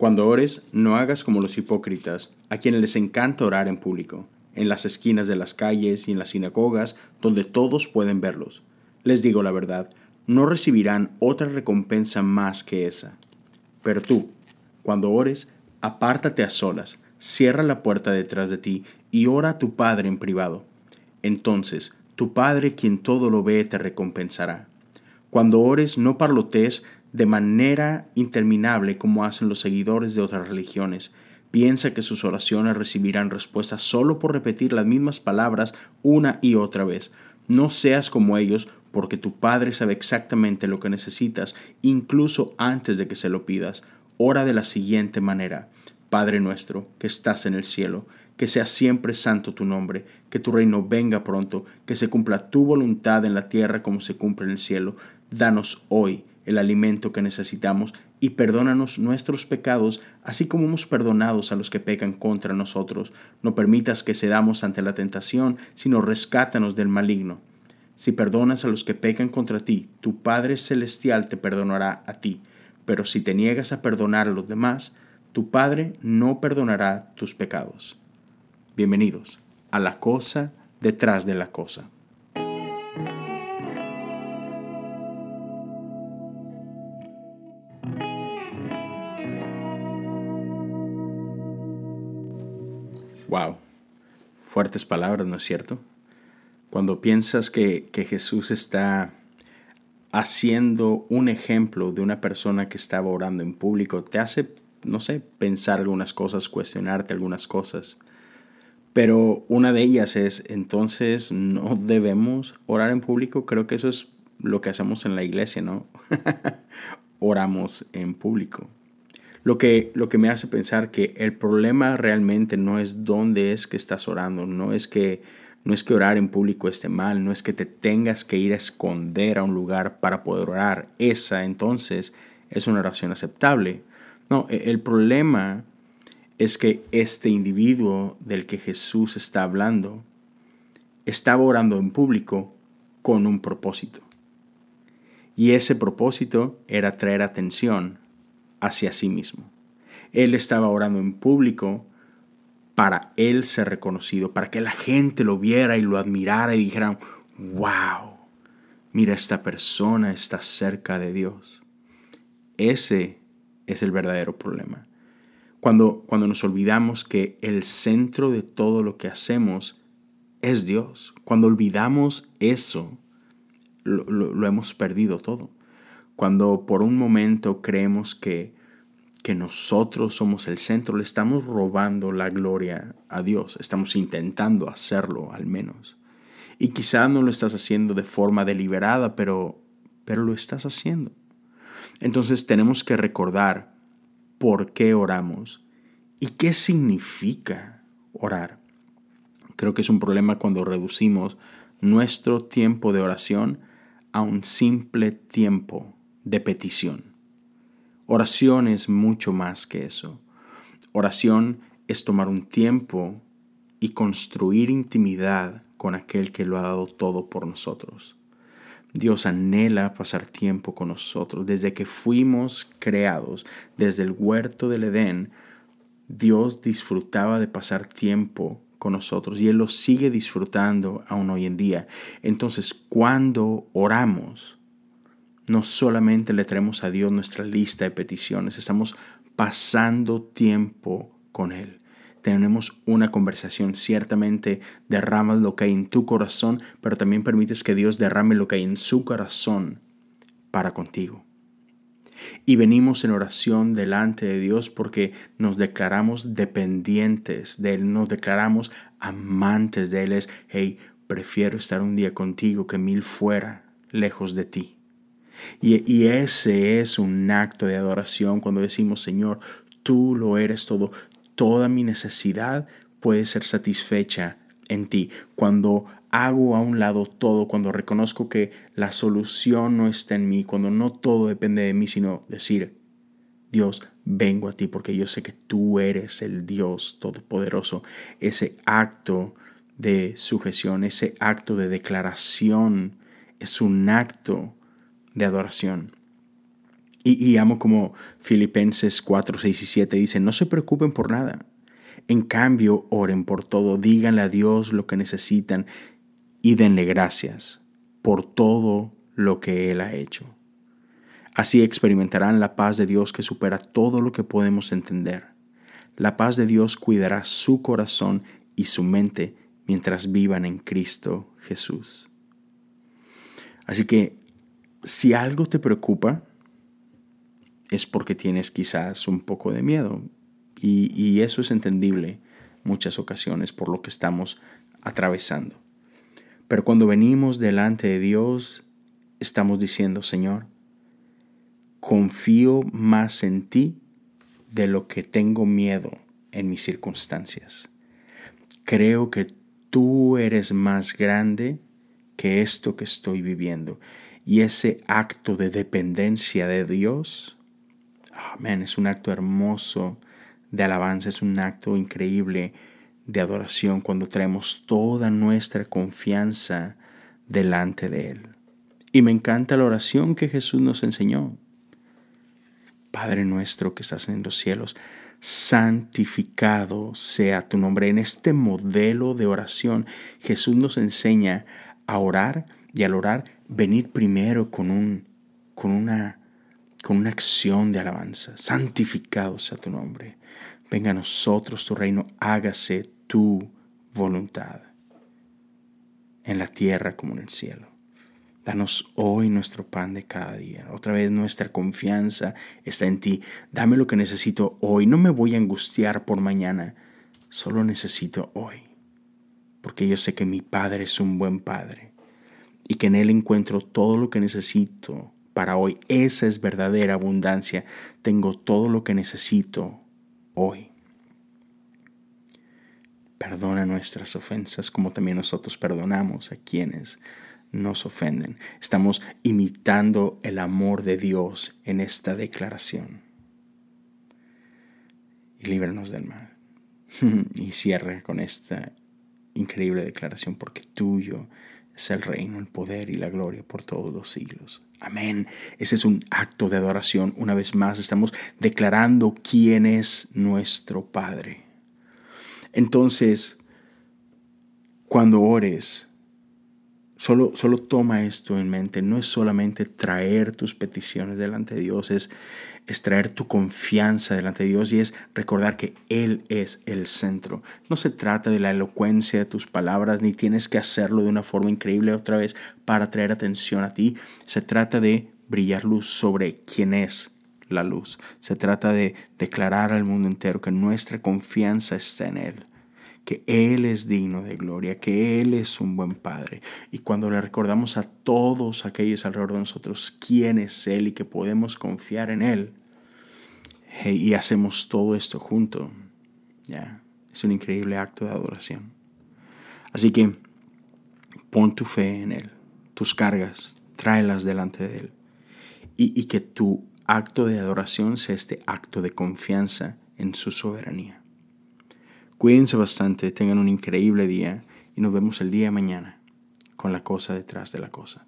Cuando ores, no hagas como los hipócritas, a quienes les encanta orar en público, en las esquinas de las calles y en las sinagogas, donde todos pueden verlos. Les digo la verdad, no recibirán otra recompensa más que esa. Pero tú, cuando ores, apártate a solas, cierra la puerta detrás de ti y ora a tu Padre en privado. Entonces, tu Padre, quien todo lo ve, te recompensará. Cuando ores, no parlotees de manera interminable como hacen los seguidores de otras religiones. Piensa que sus oraciones recibirán respuesta solo por repetir las mismas palabras una y otra vez. No seas como ellos, porque tu Padre sabe exactamente lo que necesitas, incluso antes de que se lo pidas. Ora de la siguiente manera. Padre nuestro, que estás en el cielo, que sea siempre santo tu nombre, que tu reino venga pronto, que se cumpla tu voluntad en la tierra como se cumple en el cielo. Danos hoy el alimento que necesitamos y perdónanos nuestros pecados, así como hemos perdonado a los que pecan contra nosotros. No permitas que cedamos ante la tentación, sino rescátanos del maligno. Si perdonas a los que pecan contra ti, tu Padre Celestial te perdonará a ti. Pero si te niegas a perdonar a los demás, tu Padre no perdonará tus pecados. Bienvenidos a la cosa detrás de la cosa. Wow, fuertes palabras, ¿no es cierto? Cuando piensas que, que, Jesús está haciendo un ejemplo de una persona que estaba orando en público, te hace, no sé, pensar algunas cosas, cuestionarte algunas cosas. Pero una de ellas es, entonces, no debemos orar en público. Creo que eso es lo que hacemos en la iglesia, ¿no? Oramos en público. Lo que, lo que me hace pensar que el problema realmente no es dónde es que estás orando, no es que, no es que orar en público esté mal, no es que te tengas que ir a esconder a un lugar para poder orar. Esa entonces es una oración aceptable. No, e, el problema es que este individuo del que Jesús está hablando estaba orando en público con un propósito. Y ese propósito era traer atención hacia sí mismo. Él estaba orando en público para él ser reconocido, para que la gente lo viera y lo admirara y dijera, wow, mira, esta persona está cerca de Dios. Ese es el verdadero problema. Cuando, cuando nos olvidamos que el centro de todo lo que hacemos es Dios, cuando olvidamos eso, lo hemos perdido todo. Cuando por un momento creemos que, que nosotros somos el centro, le estamos robando la gloria a Dios. Estamos intentando hacerlo al menos. Y quizá no lo estás haciendo de forma deliberada, pero, pero lo estás haciendo. Entonces tenemos que recordar por qué oramos y qué significa orar. Creo que es un problema cuando reducimos nuestro tiempo de oración a un simple tiempo de petición. Oración es mucho más que eso. Oración es tomar un tiempo y construir intimidad con aquel que lo ha dado todo por nosotros. Dios anhela pasar tiempo con nosotros. Desde que fuimos creados, desde el huerto del Edén, Dios disfrutaba de pasar tiempo con nosotros y Él lo sigue disfrutando aún hoy en día. Entonces, cuando oramos, no solamente le traemos a Dios nuestra lista de peticiones, estamos pasando tiempo con Él. Tenemos una conversación, ciertamente derramas lo que hay en tu corazón, pero también permites que Dios derrame lo que hay en su corazón para contigo. Y venimos en oración delante de Dios porque nos declaramos dependientes de Él, nos declaramos amantes de Él. Es, hey, prefiero estar un día contigo que mil fuera, lejos de ti. Y, ese es un acto de adoración cuando decimos, Señor, tú lo eres todo, toda mi necesidad puede ser satisfecha en ti. Cuando hago a un lado todo, cuando reconozco que la solución no está en mí, cuando no todo depende de mí, sino decir, Dios, vengo a ti porque yo sé que tú eres el Dios Todopoderoso. Ese acto de sujeción, ese acto de declaración, es un acto de adoración. Y, y amo como Filipenses 4, 6 y 7 dice, no se preocupen por nada. En cambio, oren por todo, díganle a Dios lo que necesitan y denle gracias por todo lo que Él ha hecho. Así experimentarán la paz de Dios que supera todo lo que podemos entender. La paz de Dios cuidará su corazón y su mente mientras vivan en Cristo Jesús. Así que si algo te preocupa, es porque tienes quizás un poco de miedo. Y, y, eso es entendible muchas ocasiones por lo que estamos atravesando. Pero cuando venimos delante de Dios, estamos diciendo, Señor, confío más en ti de lo que tengo miedo en mis circunstancias. Creo que tú eres más grande que esto que estoy viviendo. Y ese acto de dependencia de Dios, amén, es un acto hermoso de alabanza, es un acto increíble de adoración cuando traemos toda nuestra confianza delante de Él. Y me encanta la oración que Jesús nos enseñó. Padre nuestro que estás en los cielos, santificado sea tu nombre. En este modelo de oración, Jesús nos enseña a orar y al orar venir primero con, un, con, una, con una acción de alabanza. Santificado sea tu nombre. Venga a nosotros tu reino, hágase tu voluntad, en la tierra como en el cielo. Danos hoy nuestro pan de cada día. Otra vez nuestra confianza está en ti. Dame lo que necesito hoy. No me voy a angustiar por mañana. Solo necesito hoy. Porque yo sé que mi Padre es un buen Padre. Y que en Él encuentro todo lo que necesito para hoy. Esa es verdadera abundancia. Tengo todo lo que necesito hoy. Perdona nuestras ofensas como también nosotros perdonamos a quienes nos ofenden. Estamos imitando el amor de Dios en esta declaración. Y líbranos del mal. y cierre con esta increíble declaración, porque tuyo es el reino, el poder y la gloria por todos los siglos. Amén. Ese es un acto de adoración. Una vez más estamos declarando quién es nuestro Padre. Entonces, cuando ores, solo, solo toma esto en mente. No es solamente traer tus peticiones delante de Dios, es, es traer tu confianza delante de Dios y es recordar que Él es el centro. No se trata de la elocuencia de tus palabras, ni tienes que hacerlo de una forma increíble otra vez para traer atención a ti. Se trata de brillar luz sobre quién es la luz. Se trata de declarar al mundo entero que nuestra confianza está en Él, que Él es digno de gloria, que Él es un buen Padre. Y cuando le recordamos a todos aquellos alrededor de nosotros quién es Él y que podemos confiar en Él, y hacemos todo esto junto, ya, es un increíble acto de adoración. Así que pon tu fe en Él, tus cargas, tráelas delante de Él. Y, y que tu acto de adoración sea este acto de confianza en su soberanía. Cuídense bastante, tengan un increíble día y nos vemos el día de mañana con la cosa detrás de la cosa.